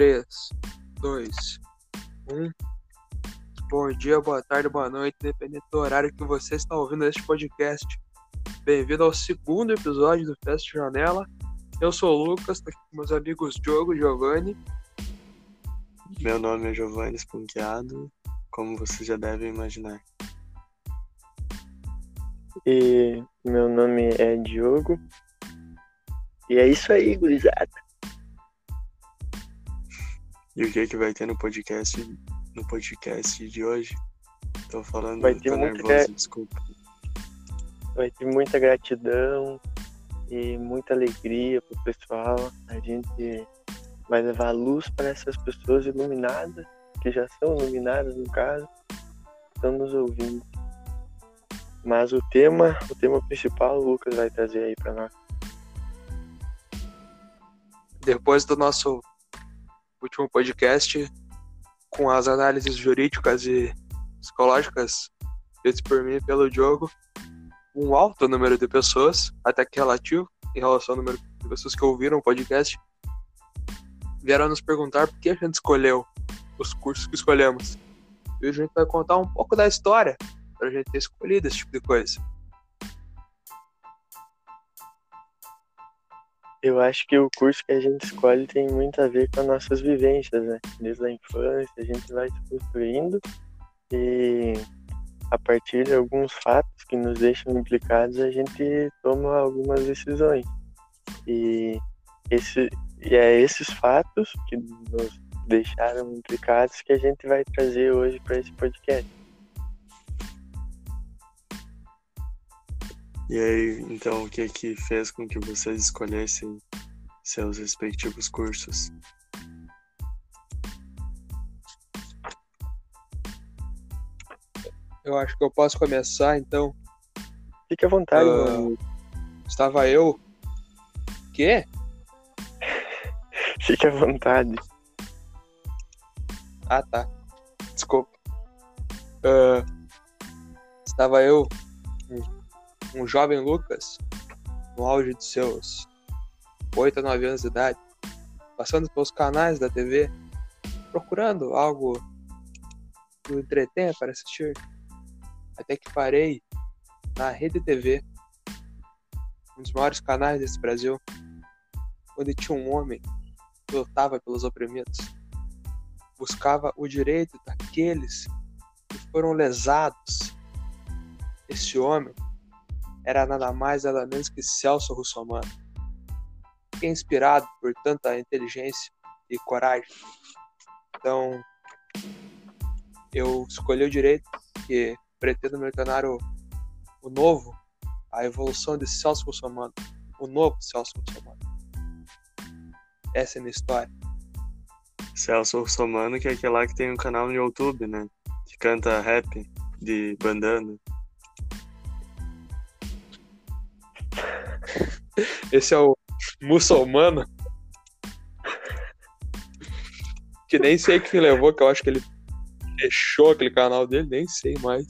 3, 2, 1. Bom dia, boa tarde, boa noite, dependendo do horário que você está ouvindo este podcast. Bem-vindo ao segundo episódio do Festa Janela. Eu sou o Lucas, estou aqui com meus amigos Diogo e Giovanni. Meu nome é Giovanni Esponqueado, como você já deve imaginar. E meu nome é Diogo. E é isso aí, gurizada. E o que que vai ter no podcast no podcast de hoje? Tô falando, Vai ter tô muita nervoso, gra- desculpa. Vai ter muita gratidão e muita alegria pro pessoal. A gente vai levar luz para essas pessoas iluminadas, que já são iluminadas no caso, estão nos ouvindo. Mas o tema, o tema principal, o Lucas vai trazer aí para nós. Depois do nosso último podcast, com as análises jurídicas e psicológicas feitas por mim pelo Diogo, um alto número de pessoas, até que relativo, em relação ao número de pessoas que ouviram o podcast, vieram nos perguntar por que a gente escolheu os cursos que escolhemos. E hoje a gente vai contar um pouco da história pra gente ter escolhido esse tipo de coisa. Eu acho que o curso que a gente escolhe tem muito a ver com as nossas vivências, né? Desde a infância, a gente vai se construindo e a partir de alguns fatos que nos deixam implicados, a gente toma algumas decisões. E, esse, e é esses fatos que nos deixaram implicados que a gente vai trazer hoje para esse podcast. E aí, então, o que que fez com que vocês escolhessem seus respectivos cursos? Eu acho que eu posso começar, então. Fique à vontade, meu amigo. Estava eu. Quê? Fique à vontade. Ah, tá. Desculpa. Ah, estava eu, um, jovem Lucas, no auge de seus 8 a 9 anos de idade, passando pelos canais da TV, procurando algo que o entretenha para assistir. Até que parei na Rede TV, um dos maiores canais desse Brasil, onde tinha um homem que lutava pelos oprimidos buscava o direito daqueles que foram lesados. Esse homem era nada mais nada menos que Celso Russomano. Fiquei inspirado por tanta inteligência e coragem. Então, eu escolhi o direito que pretendo me tornar o, o novo, a evolução de Celso Russomano, o novo Celso Russomano. Essa é a minha história. Celso Russomano, que é aquele lá que tem um canal no YouTube, né? Que canta rap de bandana. Esse é o muçulmano. Que nem sei o que levou, que eu acho que ele fechou aquele canal dele, nem sei mais.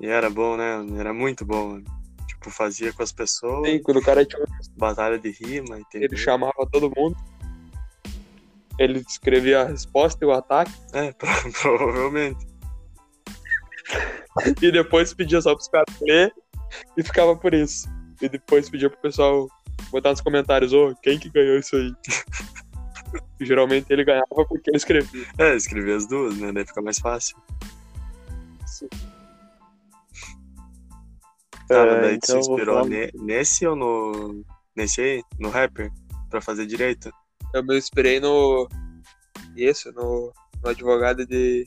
E era bom, né? Era muito bom. mano. Tipo, fazia com as pessoas, Sim, quando o cara tinha, batalha de rima, entendeu? ele chamava todo mundo. Ele escrevia a resposta e o ataque. É, pro- provavelmente. E depois pedia só pros caras ler e ficava por isso. E depois pedia pro pessoal botar nos comentários, ô, quem que ganhou isso aí? E geralmente ele ganhava porque ele escrevia. É, escrever as duas, né? Daí fica mais fácil. Tá, mas Ah, daí então vou inspirou falar- ne- nesse ou no. Nesse aí? No rapper? Pra fazer direito? Eu me inspirei no. Isso, no, no advogado de,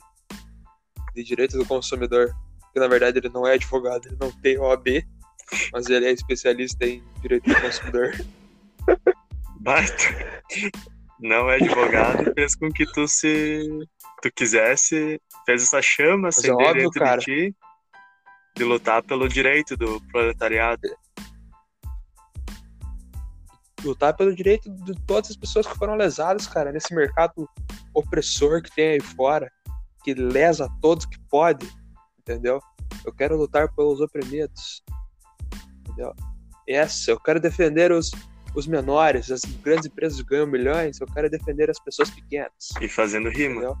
de direito do consumidor. Que na verdade ele não é advogado, ele não tem OAB, mas ele é especialista em direito do consumidor. Baita. Não é advogado, fez com que tu se. Tu quisesse, fez essa chama é acender óbvio, dentro cara. de ti de lutar pelo direito do proletariado. Lutar pelo direito de todas as pessoas que foram lesadas, cara, nesse mercado opressor que tem aí fora, que lesa todos que pode, entendeu? Eu quero lutar pelos oprimidos, entendeu? Essa, eu quero defender os os menores, as grandes empresas ganham milhões, eu quero defender as pessoas pequenas. E fazendo rima. Entendeu?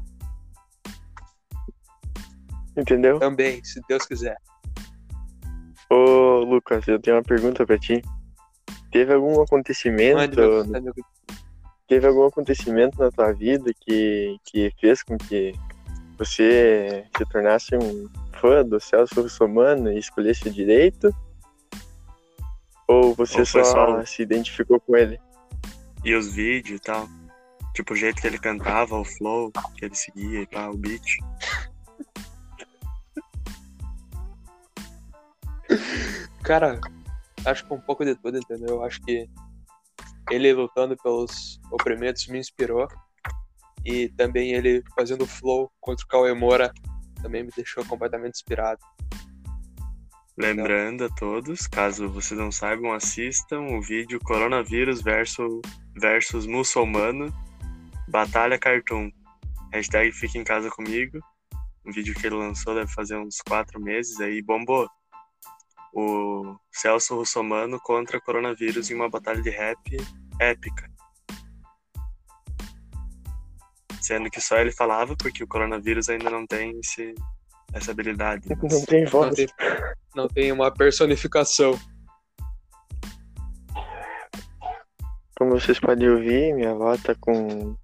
Entendeu? Também, se Deus quiser. Ô, Lucas, eu tenho uma pergunta pra ti. Teve algum acontecimento, teve algum acontecimento na tua vida que, que fez com que você se tornasse um fã do Celso Russomano e escolhesse o direito? Ou você Ou só só- se identificou com ele? E os vídeos e tal. Tipo, o jeito que ele cantava, o flow que ele seguia e pá, o beat. Cara, acho que um pouco de tudo, entendeu? Eu acho que ele lutando pelos oprimidos me inspirou. E também ele fazendo flow contra o Cauê Moura também me deixou completamente inspirado. Lembrando a todos, caso vocês não saibam, assistam o vídeo Coronavírus versus, versus Muçulmano Batalha Cartoon. Hashtag Fique em Casa Comigo. Um vídeo que ele lançou deve fazer uns quatro meses aí, bombou. O Celso Russomano contra coronavírus em uma batalha de rap épica. Sendo que só ele falava, porque o coronavírus ainda não tem esse, essa habilidade. mas- Não tem Não voz. tem, não tem uma personificação. Como vocês podem ouvir, minha avó tá com.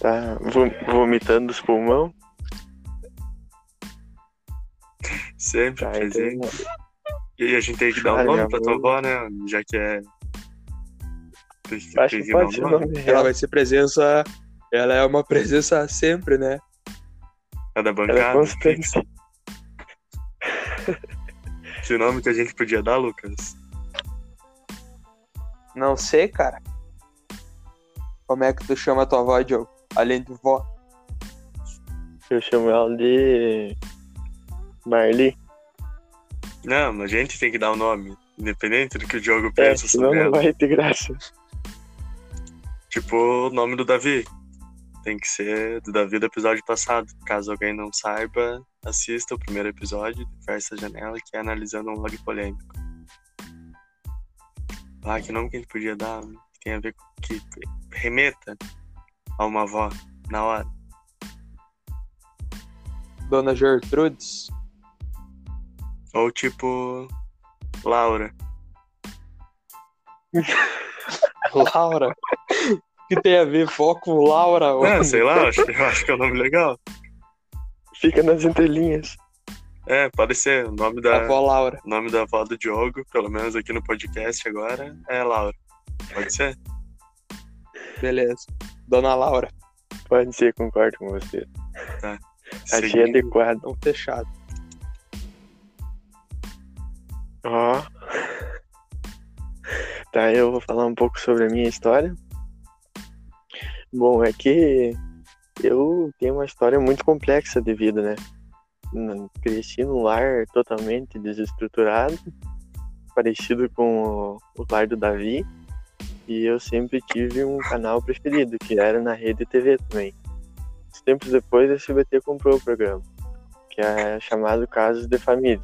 tá vom- vomitando os pulmão. Sempre Tá, presente. então, E a gente tem que dar um Ai, nome pra tua avó. né? Já que é. Tem que, acho tem que pode o nome Ela vai ser presença. Ela é uma presença sempre, né? É da Ela é bancada. constante. Fixa. Que nome que a gente podia dar, Lucas? Não sei, cara. Como é que tu chama a tua avó, Diogo? Além de vó. Eu chamo ela de. Marli. Não, mas a gente tem que dar o nome. Independente do que o Diogo É, pensa senão sobre não ela. vai ter graça. Tipo o nome do Davi. Tem que ser do Davi do episódio passado. Caso alguém não saiba, assista o primeiro episódio de Versa Janela, que é analisando um log polêmico. Ah, que nome que a gente podia dar? Que tem a ver com que remeta a uma avó na hora. Dona Gertrudes. Ou tipo Laura. Laura. Que tem a ver com Laura? Ah, sei lá, eu acho, acho que é um nome legal. Fica nas entrelinhas. É, pode ser. O nome da, A vó Laura. o nome da avó do Diogo, pelo menos aqui no podcast agora, é Laura. Pode ser? Beleza. Dona Laura. Pode ser, concordo com você. Achei Seguindo- adequado. Então fechado. Ó. Tá, eu vou falar um pouco sobre a minha história. Bom, é que eu tenho uma história muito complexa de vida, né? Cresci num lar totalmente desestruturado, parecido com o- lar do Davi, e eu sempre tive um canal preferido, que era na Rede TV também. Tempos depois, a SBT comprou o programa, que é chamado Casos de Família.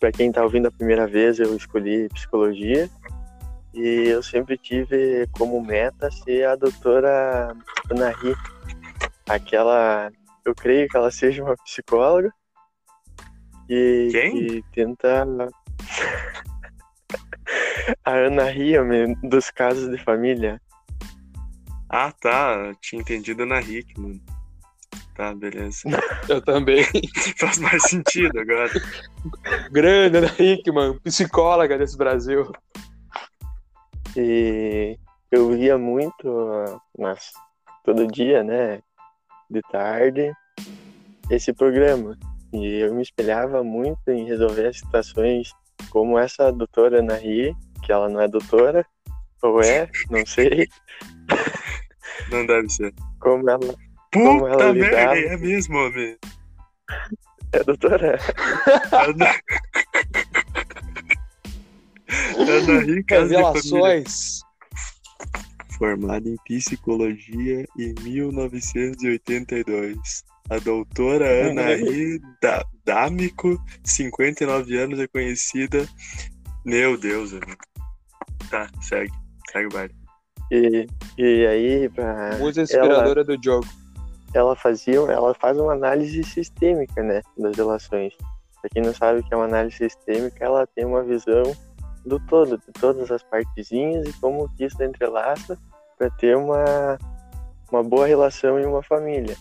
Para quem tá ouvindo a primeira vez, eu escolhi psicologia e eu sempre tive como meta ser a doutora Ana Ri. Aquela, eu creio que ela seja uma psicóloga e Quem? que tenta a Ana Ria dos casos de família. Ah, tá. Eu Tinha entendido na Rick, mano. Tá, beleza. Eu também. Faz mais sentido agora. Grande Ana Hickman, psicóloga desse Brasil. E eu via muito, ah, mas todo dia, né, de tarde, esse programa. E eu me espelhava muito em resolver as situações como essa doutora Ana Rie, que ela não é doutora, ou é, não sei, Não deve ser. como ela Como Puta ela merda, lidava. é mesmo, homem. é doutora. Ana... Ana Rica Revelações. Formada em psicologia em 1982. A doutora Ana Ri Da- D'Amico, 59 anos, é conhecida. Meu Deus, amigo. Tá, segue. Segue o baile. E, e aí, pra, Musa inspiradora do jogo. ela fazia, ela faz uma análise sistêmica, né, das relações. Pra quem não sabe o que é uma análise sistêmica, ela tem uma visão do todo, de todas as partezinhas e como que isso entrelaça para ter uma, uma boa relação em uma família.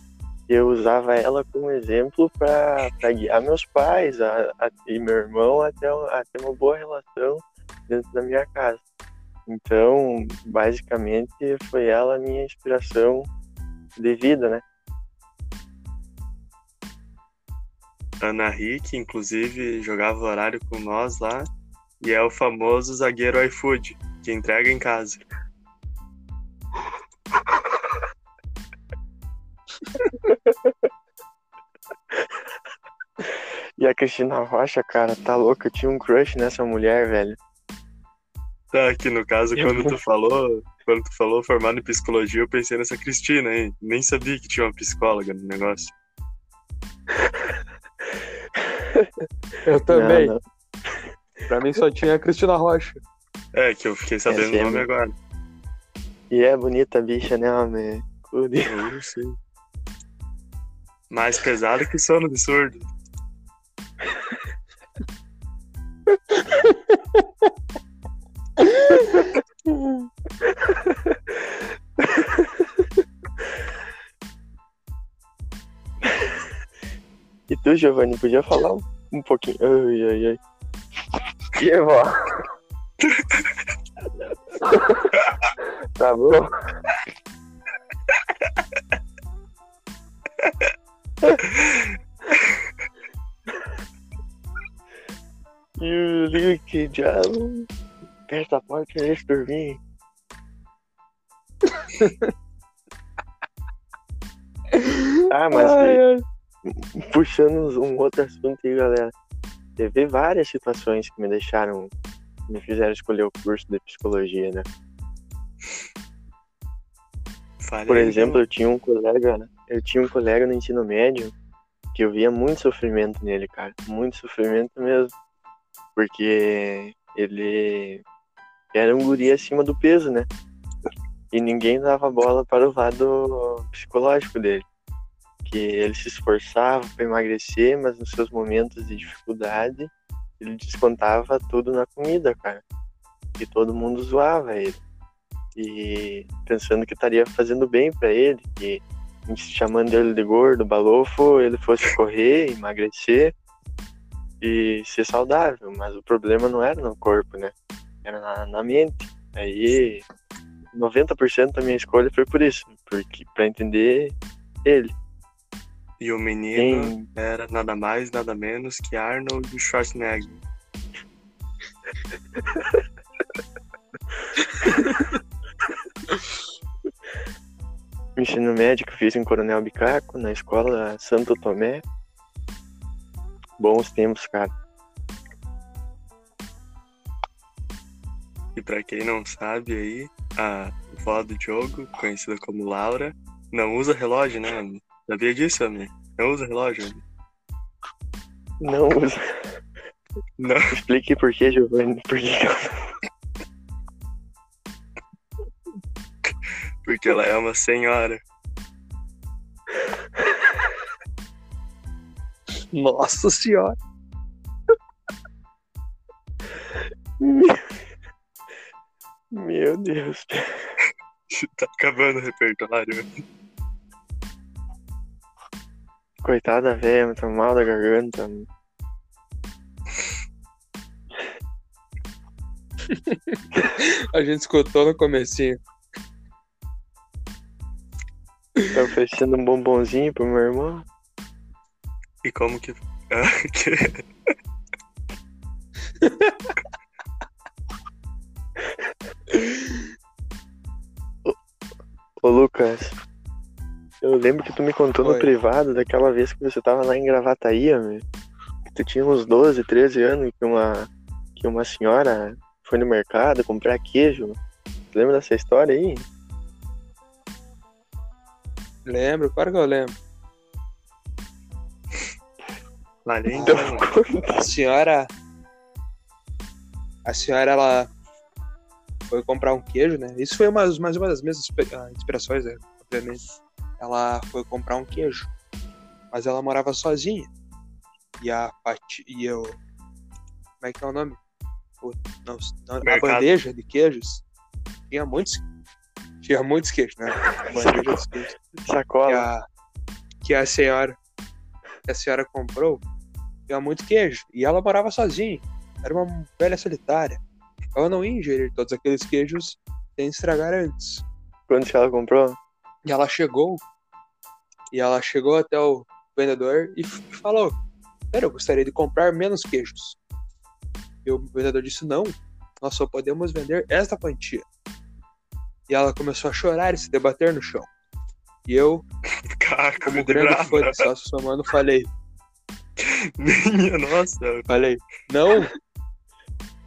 Eu usava ela como exemplo para guiar meus pais a, a- e meu irmão até ter uma boa relação dentro da minha casa. Então, basicamente, foi ela a minha inspiração de vida, né? Ana Rick, inclusive, jogava horário com nós lá. E é o famoso zagueiro iFood, que entrega em casa. E a Cristina Rocha, cara, tá louca. Eu tinha um crush nessa mulher, velho. Tá, aqui no caso, quando tu falou, quando tu falou formado em psicologia, eu pensei nessa Cristina, hein? Nem sabia que tinha uma psicóloga no negócio. Eu também. Não, não. Pra mim só tinha a Cristina Rocha. É, que eu fiquei sabendo sim, o nome é agora. E é bonita a bicha, né, homem? Eu sei. Mais pesado que sono de surdo. E tu, Giovanni, podia falar um, um pouquinho? Ai, ai, ai. Que vó? tá bom? You little diabo. Fecha a porta e deixa dormir. ah, mas ai. puxando um outro assunto aí, galera. Teve várias situações que me deixaram, me fizeram escolher o curso de psicologia, né? Falei, Por exemplo, eu tinha um colega, eu tinha um colega no ensino médio que eu via muito sofrimento nele, cara, muito sofrimento mesmo, porque ele era um guri acima do peso, né? E ninguém dava bola para o lado psicológico dele, ele se esforçava para emagrecer, mas nos seus momentos de dificuldade ele descontava tudo na comida, cara, e todo mundo zoava ele e pensando que estaria fazendo bem para ele, que chamando ele de gordo, balofo, ele fosse correr, emagrecer e ser saudável, mas o problema não era no corpo, né? Era na, na mente. Aí 90% da minha escolha foi por isso, porque para entender ele. E o menino Tem era nada mais, nada menos que Arnold Schwarzenegger. ensino médio que fiz em Coronel Bicaco, na escola Santo Tomé. Bons tempos, cara. E pra quem não sabe aí, a vó do Diogo, conhecida como Laura, não usa relógio, né? Sabia disso, amigo? Não usa relógio. Ami? Não usa. Não. Explique por que, Giovanni. Por que Porque ela é uma senhora. Nossa senhora. Meu Deus. Tá acabando o repertório. Coitada velha, tá mal da garganta. A gente escutou no comecinho. Tá oferecendo um bombonzinho pro meu irmão. E como que. Ah, que- Ô Lucas, eu lembro que tu me contou no Oi. privado daquela vez que você tava lá em Gravataí, meu. Que tu tinha uns 12, 13 anos que uma, que uma senhora foi no mercado comprar queijo. Tu lembra dessa história aí? Lembro, claro que eu lembro. Valeu, Então, então. A senhora. A senhora, ela. foi comprar um queijo, né? Isso foi uma, mais uma das minhas inspi- ah, inspirações, né? Obviamente. Ela foi comprar um queijo. Mas ela morava sozinha. E a Pati, e eu. Como é que é o nome? O- não, não, a bandeja de queijos tinha muitos. Tinha muitos queijos, né? Bandeja dos queijos que Sacola. a, que a senhora que a senhora comprou tinha muito queijo e ela morava sozinha era uma velha solitária ela não ia ingerir todos aqueles queijos sem estragar antes Quando que ela comprou? e ela chegou e ela chegou até o vendedor e falou Pera, eu gostaria de comprar menos queijos e o vendedor disse não nós só podemos vender esta quantia e ela começou a chorar e se debater no chão e eu Caco, como de grande fã de Celso Somano falei Minha nossa. Falei, não.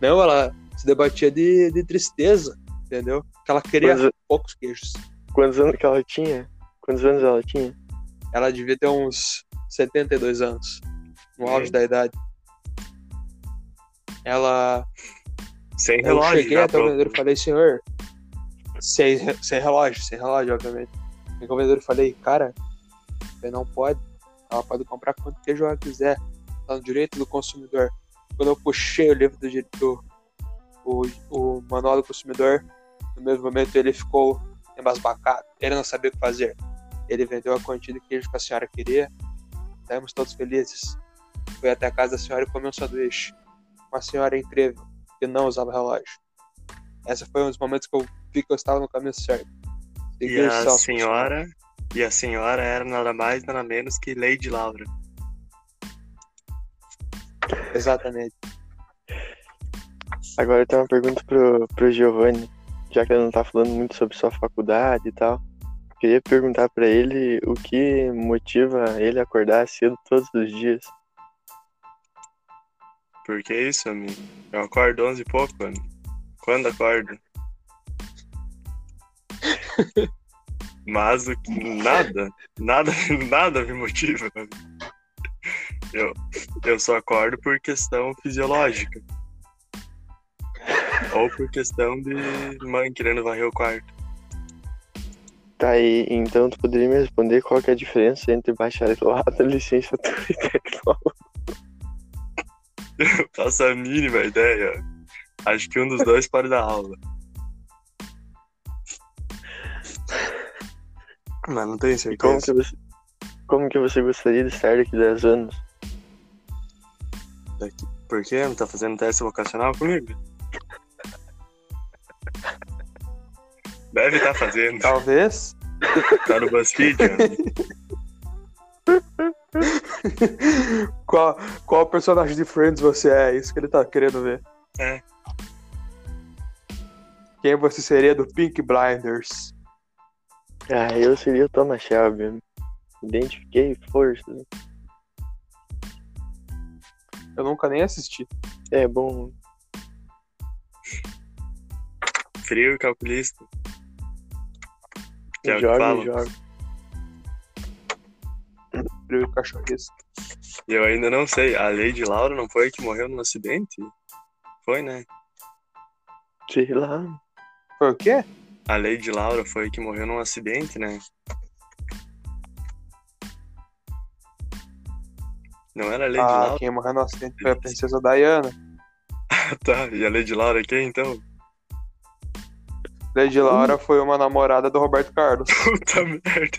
Não, ela se debatia de, de tristeza, entendeu? Que ela queria Quantos, poucos queijos. quantos anos que ela tinha? Quantos anos ela tinha? Ela devia ter uns 72 anos, no auge da idade. Ela. Sem Eu relógio. cheguei já, até o vendedor e falei, senhor. Sem, sem relógio, sem relógio, obviamente. Cheguei ao vendedor e falei, cara, você não pode. Ela pode comprar quanto queijo ela quiser. Tá no direito do consumidor. Quando eu puxei o livro do direito, o, o manual do consumidor, no mesmo momento ele ficou embasbacado. Ele não sabia o que fazer. Ele vendeu a quantia de queijo que a senhora queria. Saímos todos felizes. Fui até a casa da senhora e comi um sanduíche. Uma senhora incrível, que não usava relógio. Essa foi um dos momentos que eu vi que eu estava no caminho certo. E Seguir a Celso senhora. E a senhora era nada mais, nada menos que Lady Laura. Exatamente. Agora eu tenho uma pergunta pro, pro Giovanni, já que ele não tá falando muito sobre sua faculdade e tal. Queria perguntar pra ele o que motiva ele a acordar cedo todos os dias. Por que isso, amigo? Eu acordo 11 e pouco, mano. Quando acordo? Mas o que- nada, nada, nada me motiva. Eu, eu só acordo por questão fisiológica. Ou por questão de mãe querendo varrer o quarto. Tá aí, então tu poderia me responder qual que é a diferença entre bacharelado, licenciatura e tecnólogo? Eu faço a mínima ideia. Acho que um dos dois pode dar aula. Mas não tenho E como certeza. que você, como que você gostaria de estar daqui a 10 anos? Por quê? Não tá fazendo teste vocacional comigo? Deve estar fazendo. Talvez. Tá no BuzzFeed. amigo. qual, qual personagem de Friends você é? Isso que ele tá querendo ver. É. Quem você seria do Pink Blinders? Ah, eu seria o Thomas Shelby. Identifiquei força. Eu nunca nem assisti. É bom. Frio e calculista. O joga e joga. Frio e cachorrista. E eu ainda não sei. A Lady Laura não foi a que morreu num acidente? Foi, né? Sei lá. Foi o quê? A Lady Laura foi a que morreu num acidente, né? Não era a Lady Ah, Laura? quem morreu no acidente foi a princesa Diana. Tá, e a Lady Laura é quem então? Lady Laura foi uma namorada do Roberto Carlos. Puta merda.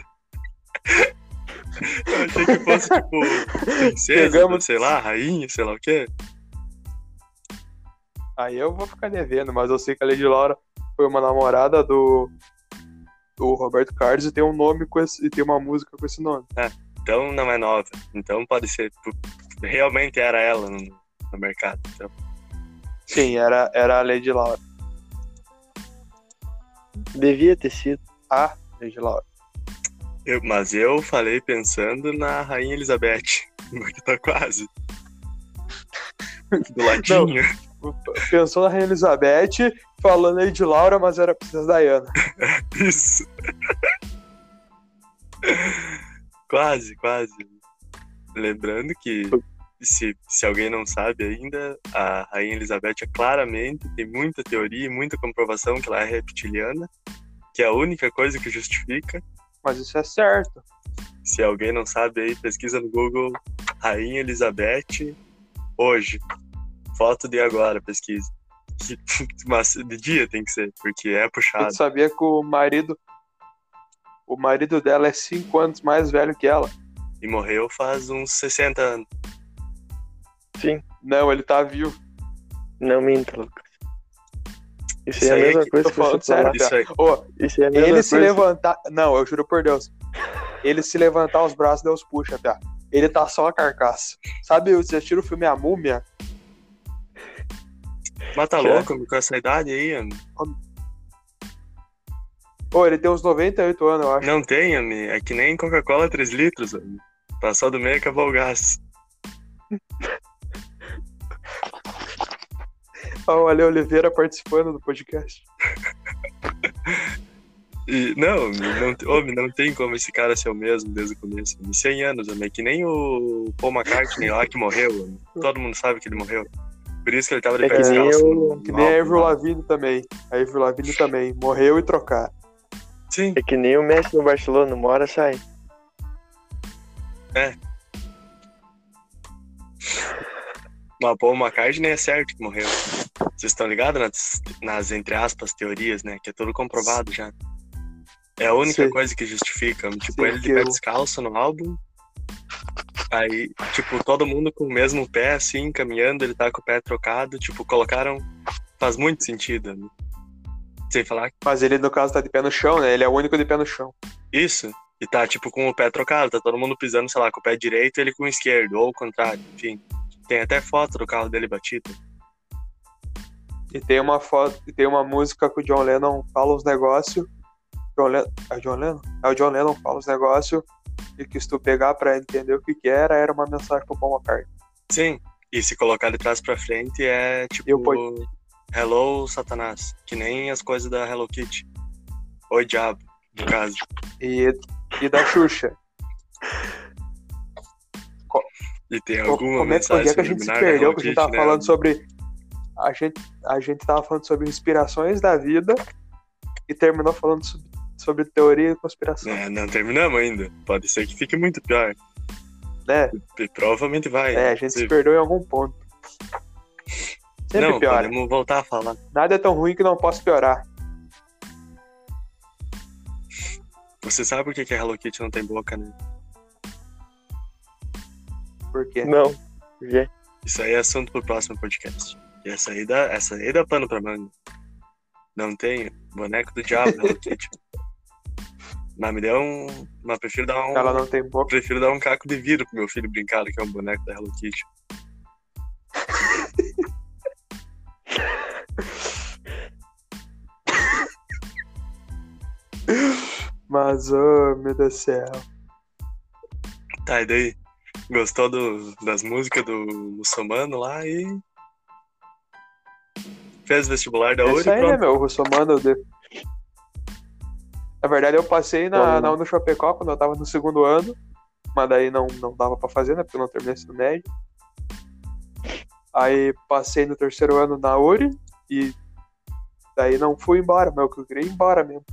Eu achei que fosse tipo princesa, Pegamos- sei lá, rainha, sei lá o quê. Aí eu vou ficar devendo, mas eu sei que a Lady Laura foi uma namorada do, do Roberto Carlos e tem um nome com esse, e tem uma música com esse nome. Então não é nova. Então pode ser. tipo, Realmente era ela no, no mercado. Então, Sim, era, era a Lady Laura. Devia ter sido. A Lady Laura. eu- mas eu falei pensando na Rainha Elizabeth. Que tá quase. Do ladinho. Pensou na Rainha Elizabeth, falando Lady Laura, mas era a princesa Diana. Isso. quase, quase. Lembrando que se, se alguém não sabe ainda, a Rainha Elizabeth é claramente, tem muita teoria e muita comprovação que ela é reptiliana, que é a única coisa que justifica. Mas isso é certo. Se alguém não sabe aí, pesquisa no Google Rainha Elizabeth hoje. Foto de agora, pesquisa. Mas de dia tem que ser, porque é puxado. Tu sabia que o marido. O marido dela é cinco anos mais velho que ela. E morreu faz uns 60 anos. Sim, Não, ele tá vivo. não minta, Lucas. Isso, Isso é a é mesma que coisa tô que você falando sério. Isso aí. Ô, Isso é a mesma ele coisa. se levantar. Não, eu juro por Deus. Ele se levantar os braços, Deus puxa, tá? Ele tá só a carcaça. Sabe, você assistiu o filme A Múmia? Mas tá Que? louco com essa idade aí, homem? Ô, ele tem uns 98 anos, eu acho. Não tem, homem. É que nem Coca-Cola 3 litros, homem. Passou do meio acabou o gás. O Ale Oliveira participando do podcast. E, não, não, homem, não tem como esse cara ser o mesmo desde o começo. Homem. 100 anos, homem. É que nem o Paul McCartney lá que morreu, homem. Todo mundo sabe que ele morreu. Por isso que ele tava de É pé que nem descalço. o- no- Que nem a Avril lá. Lavigne também. A Avril Lavigne também. Morreu e trocar. Sim, É que nem o Messi no Barcelona, uma hora sai. mas o Paul McCartney é certo que morreu. Vocês estão ligados nas, nas, entre aspas, teorias, né? Que é tudo comprovado já. É a única coisa que justifica. Tipo, ele de pé eu- descalço no álbum. Aí, tipo, todo mundo com o mesmo pé, assim, caminhando, ele tá com o pé trocado. Tipo, colocaram. Faz muito sentido. Né? Sem falar Mas ele, no caso, tá de pé no chão, né? Ele é o único de pé no chão. isso. E tá, tipo, com o pé trocado. Tá todo mundo pisando, sei lá, com o pé direito e ele com o esquerdo. Ou o contrário, enfim. Tem até foto do carro dele batido. E tem uma foto, e tem uma música que o John Lennon fala uns negócios. John Lennon, é o John Lennon? É o John Lennon fala uns negócios. E que se tu pegar pra entender o que que era, era uma mensagem pro Paul McCartney. Sim. E se colocar de trás pra frente é tipo. Eu Hello, Satanás. Que nem as coisas da Hello Kitty. Oi, diabo, no caso. E, e da Xuxa. E tem alguma Como é que mensagem que a gente se perdeu? Hello Que a gente tava né? falando sobre. A gente, a gente tava falando sobre inspirações da vida e terminou falando sobre, sobre teoria e conspiração. É, não terminamos ainda. Pode ser que fique muito pior. Né? E provavelmente vai. É, a gente se perdeu em algum ponto. Sempre Não, piora. podemos voltar a falar. Nada é tão ruim que não possa piorar. Você sabe por que que a Hello Kitty não tem boca, né? Por quê? Não. Já. Isso aí é assunto pro próximo podcast. Essa aí dá, essa aí dá pano pra manga. Não tem boneco do diabo da Hello Kitty. Mas me deu um. Mas prefiro dar um. Ela não tem boca. Prefiro dar um caco de vidro pro meu filho brincar que é um boneco da Hello Kitty. Mas, oh, meu Deus do céu. Tá, e daí? Gostou do- das músicas do muçulmano lá e. Fez vestibular da É URI isso aí, né, meu? O russomano. De... Na verdade, eu passei na, Então- na Uni Chapecó quando eu tava no segundo ano. Mas daí não, não dava pra fazer, né? Porque eu não terminei ensino médio. Aí passei no terceiro ano na URI e daí não fui embora, meu, que eu queria ir embora mesmo.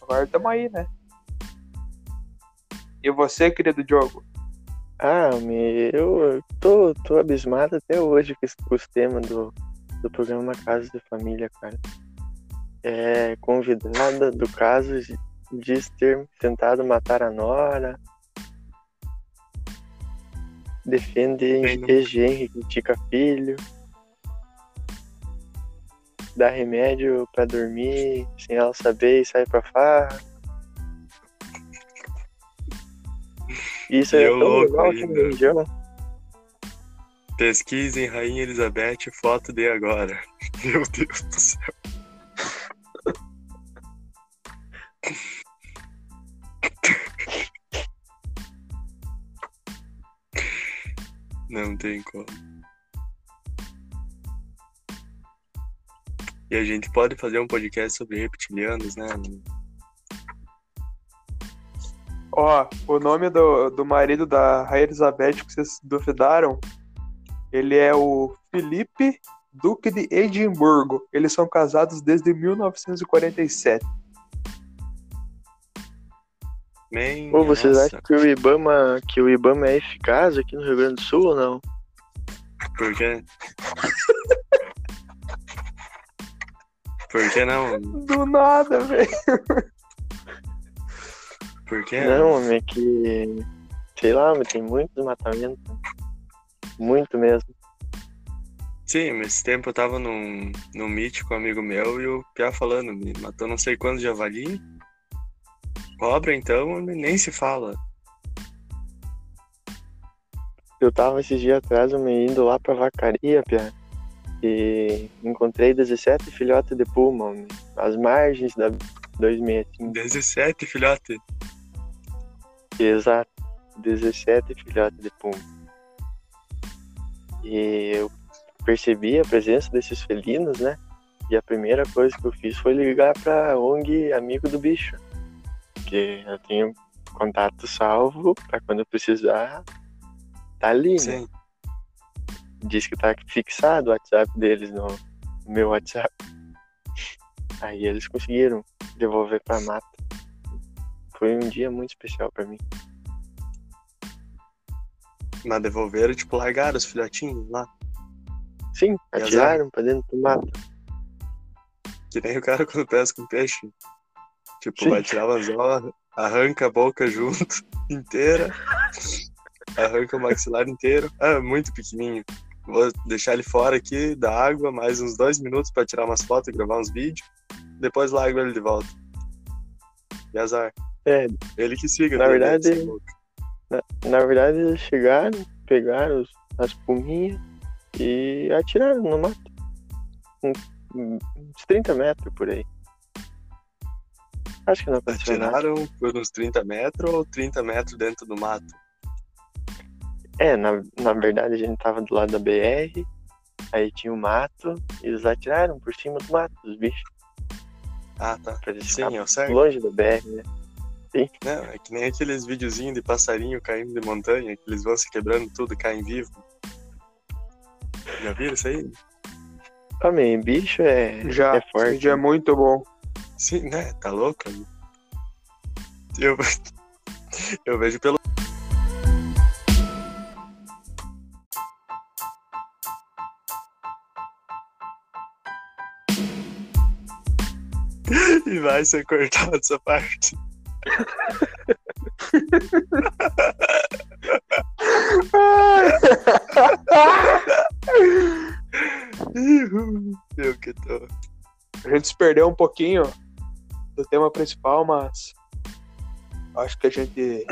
Agora tamo aí, né? E você, querido Diogo? Ah, me, eu tô, tô abismado até hoje com, esse- com os temas do, do programa Casa de Família, cara. É, convidada do caso diz ter tentado matar a Nora. Defende Bem, não- ex-genro e critica filho. Dá remédio pra dormir sem ela saber e sai pra farra. Isso é tão legal que religião. Pesquisem Rainha Elizabeth foto de agora. Meu Deus do céu. Não tem como. E a gente pode fazer um podcast sobre reptilianos, né? Ó, o nome do, do marido da Rainha Elizabeth que vocês duvidaram, ele é o Felipe Duque de Edimburgo. Eles são casados desde 1947. Man, Pô, vocês acham que o Ibama, que o Ibama é eficaz aqui no Rio Grande do Sul ou não? Por quê? Por que não? Do nada, velho. Por que Não, homem, é que. Sei lá, mas tem muito desmatamento. Muito mesmo. Sim, mas esse tempo eu tava num, num meet com um amigo meu e o Piá falando, me matou não sei quantos javali. Cobra, então, nem se fala. Eu tava esses dias atrás, eu me indo lá pra vacaria, Pia. E encontrei 17 filhotes de puma, homem. Às margens da 265. 17, filhote. Exato. 17 filhotes de puma. E eu percebi a presença desses felinos, né? E a primeira coisa que eu fiz foi ligar pra ONG Amigo do Bicho. Porque eu tenho contato salvo pra quando eu precisar, tá ali, né? Sim. Diz que tá fixado o WhatsApp deles no meu WhatsApp. Aí eles conseguiram devolver pra mata. Foi um dia muito especial pra mim. Mas devolveram, tipo, largaram os filhotinhos lá. Sim, E atiraram pra dentro do mato. Que nem o cara quando pesca um peixe. Tipo, Sim. vai tirar o anzol, arranca a boca junto, inteira. Arranca o maxilar inteiro. Ah, muito pequenininho. Vou deixar ele fora aqui da água mais uns dois minutos pra tirar umas fotos e gravar uns vídeos. Depois largo ele de volta. E azar. É, Ele que siga. Na né, verdade- louco. na verdade eles chegaram, pegaram os- as puminhas e atiraram no mato. Um- Uns 30 metros por aí. Acho que não aconteceu nada. Atiraram por uns 30 metros ou 30 metros dentro do mato? É, na, na verdade a gente tava do lado da BR, aí tinha o mato, e eles atiraram por cima do mato, os bichos, Ah, tá. pra eles Sim, é certo. longe da BR, né? Não, é que nem aqueles videozinhos de passarinho caindo de montanha, que eles vão se quebrando tudo, caem vivo. Já viram isso aí? Homem, bicho é, Já, é forte. esse dia é muito bom. Sim, né? Tá louco? né? Eu, eu vejo pelo. E vai ser cortado essa parte. Eu que tô. A gente se perdeu um pouquinho do tema principal, mas acho que a gente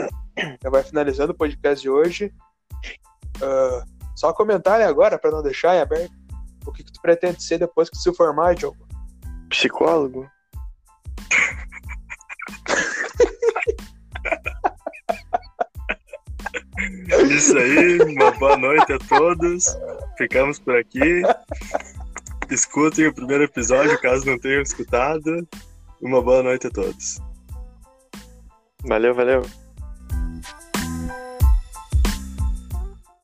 já vai finalizando o podcast de hoje. Ah, só comentário agora, para não deixar em aberto. O que, que tu pretende ser depois que se formar, Diogo? Psicólogo? Isso aí, uma boa noite a todos. Ficamos por aqui. Escutem o primeiro episódio, caso não tenham escutado. Uma boa noite a todos. Valeu, valeu.